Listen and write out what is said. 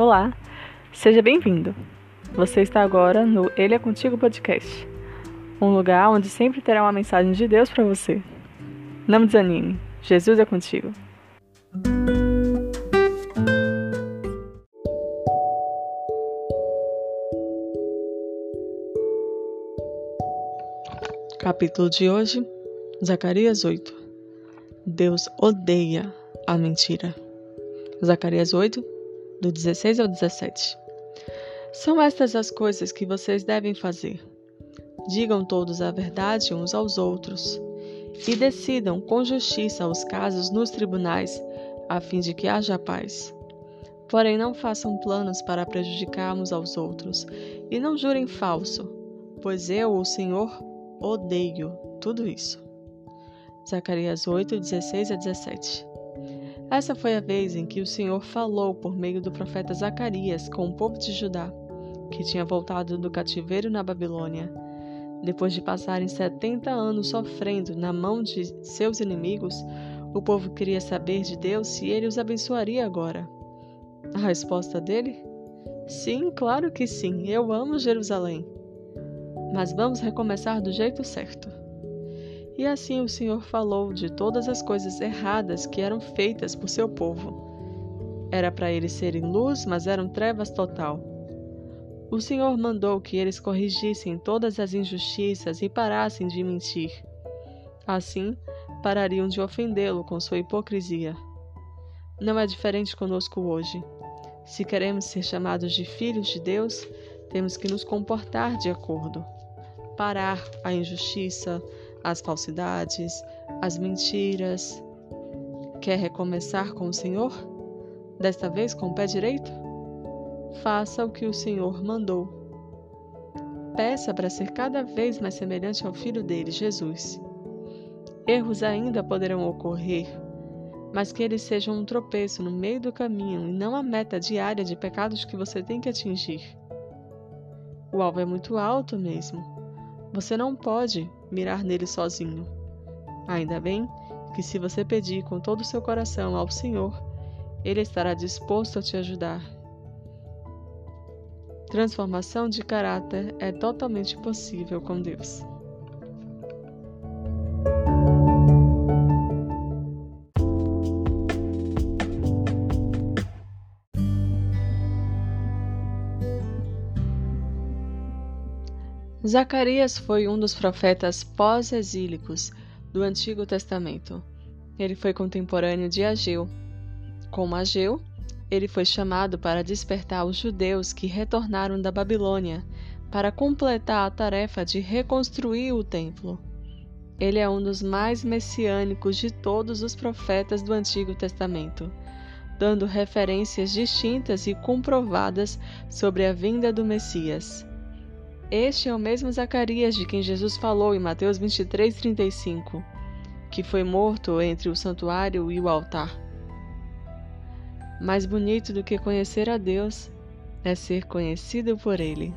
Olá, seja bem-vindo. Você está agora no Ele é Contigo Podcast, um lugar onde sempre terá uma mensagem de Deus para você. Não desanime, Jesus é contigo. Capítulo de hoje, Zacarias 8. Deus odeia a mentira. Zacarias 8, do 16 ao 17. São estas as coisas que vocês devem fazer. Digam todos a verdade uns aos outros e decidam com justiça os casos nos tribunais, a fim de que haja paz. Porém, não façam planos para prejudicar uns aos outros e não jurem falso, pois eu, o Senhor, odeio tudo isso. Zacarias 8, 16 a 17. Essa foi a vez em que o Senhor falou por meio do profeta Zacarias com o povo de Judá, que tinha voltado do cativeiro na Babilônia. Depois de passarem setenta anos sofrendo na mão de seus inimigos, o povo queria saber de Deus se ele os abençoaria agora. A resposta dele? Sim, claro que sim, eu amo Jerusalém. Mas vamos recomeçar do jeito certo. E assim o Senhor falou de todas as coisas erradas que eram feitas por seu povo. Era para eles serem luz, mas eram trevas total. O Senhor mandou que eles corrigissem todas as injustiças e parassem de mentir. Assim, parariam de ofendê-lo com sua hipocrisia. Não é diferente conosco hoje. Se queremos ser chamados de filhos de Deus, temos que nos comportar de acordo. Parar a injustiça, as falsidades, as mentiras. Quer recomeçar com o Senhor? Desta vez com o pé direito? Faça o que o Senhor mandou. Peça para ser cada vez mais semelhante ao Filho dele, Jesus. Erros ainda poderão ocorrer, mas que eles sejam um tropeço no meio do caminho e não a meta diária de pecados que você tem que atingir. O alvo é muito alto mesmo. Você não pode mirar nele sozinho. Ainda bem que, se você pedir com todo o seu coração ao Senhor, Ele estará disposto a te ajudar. Transformação de caráter é totalmente possível com Deus. Zacarias foi um dos profetas pós-exílicos do Antigo Testamento. Ele foi contemporâneo de Ageu. Como Ageu, ele foi chamado para despertar os judeus que retornaram da Babilônia para completar a tarefa de reconstruir o templo. Ele é um dos mais messiânicos de todos os profetas do Antigo Testamento, dando referências distintas e comprovadas sobre a vinda do Messias. Este é o mesmo Zacarias de quem Jesus falou em Mateus 23, 35, que foi morto entre o santuário e o altar. Mais bonito do que conhecer a Deus é ser conhecido por Ele.